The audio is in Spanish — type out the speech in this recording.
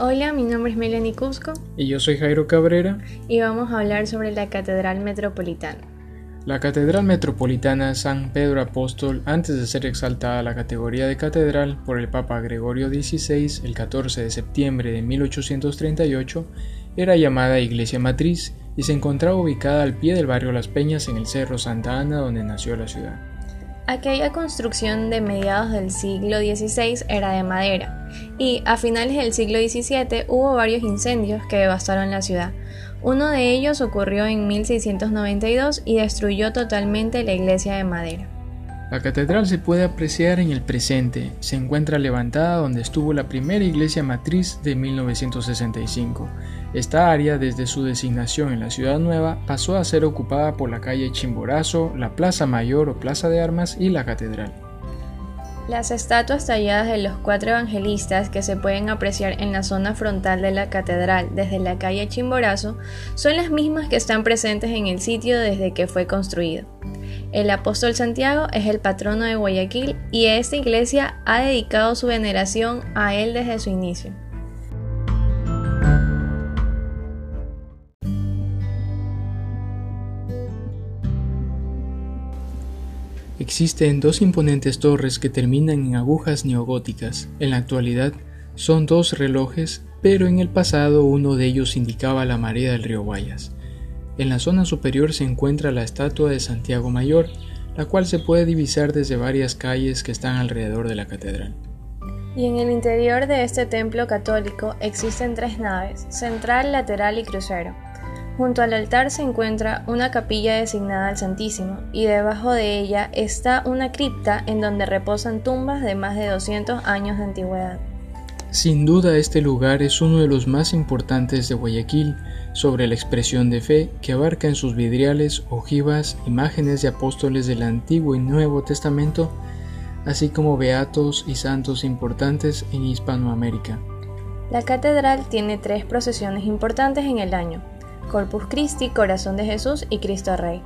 Hola, mi nombre es Melanie Cusco. Y yo soy Jairo Cabrera. Y vamos a hablar sobre la Catedral Metropolitana. La Catedral Metropolitana San Pedro Apóstol, antes de ser exaltada a la categoría de catedral por el Papa Gregorio XVI el 14 de septiembre de 1838, era llamada Iglesia Matriz y se encontraba ubicada al pie del barrio Las Peñas en el Cerro Santa Ana donde nació la ciudad. Aquella construcción de mediados del siglo XVI era de madera y a finales del siglo XVII hubo varios incendios que devastaron la ciudad. Uno de ellos ocurrió en 1692 y destruyó totalmente la iglesia de madera. La catedral se puede apreciar en el presente. Se encuentra levantada donde estuvo la primera iglesia matriz de 1965. Esta área, desde su designación en la Ciudad Nueva, pasó a ser ocupada por la calle Chimborazo, la Plaza Mayor o Plaza de Armas y la catedral. Las estatuas talladas de los cuatro evangelistas que se pueden apreciar en la zona frontal de la catedral desde la calle Chimborazo son las mismas que están presentes en el sitio desde que fue construido. El apóstol Santiago es el patrono de Guayaquil y esta iglesia ha dedicado su veneración a él desde su inicio. Existen dos imponentes torres que terminan en agujas neogóticas. En la actualidad son dos relojes, pero en el pasado uno de ellos indicaba la marea del río Guayas. En la zona superior se encuentra la estatua de Santiago Mayor, la cual se puede divisar desde varias calles que están alrededor de la catedral. Y en el interior de este templo católico existen tres naves, central, lateral y crucero. Junto al altar se encuentra una capilla designada al Santísimo y debajo de ella está una cripta en donde reposan tumbas de más de 200 años de antigüedad. Sin duda este lugar es uno de los más importantes de Guayaquil sobre la expresión de fe que abarca en sus vidriales, ojivas, imágenes de apóstoles del Antiguo y Nuevo Testamento, así como beatos y santos importantes en Hispanoamérica. La catedral tiene tres procesiones importantes en el año, Corpus Christi, Corazón de Jesús y Cristo Rey.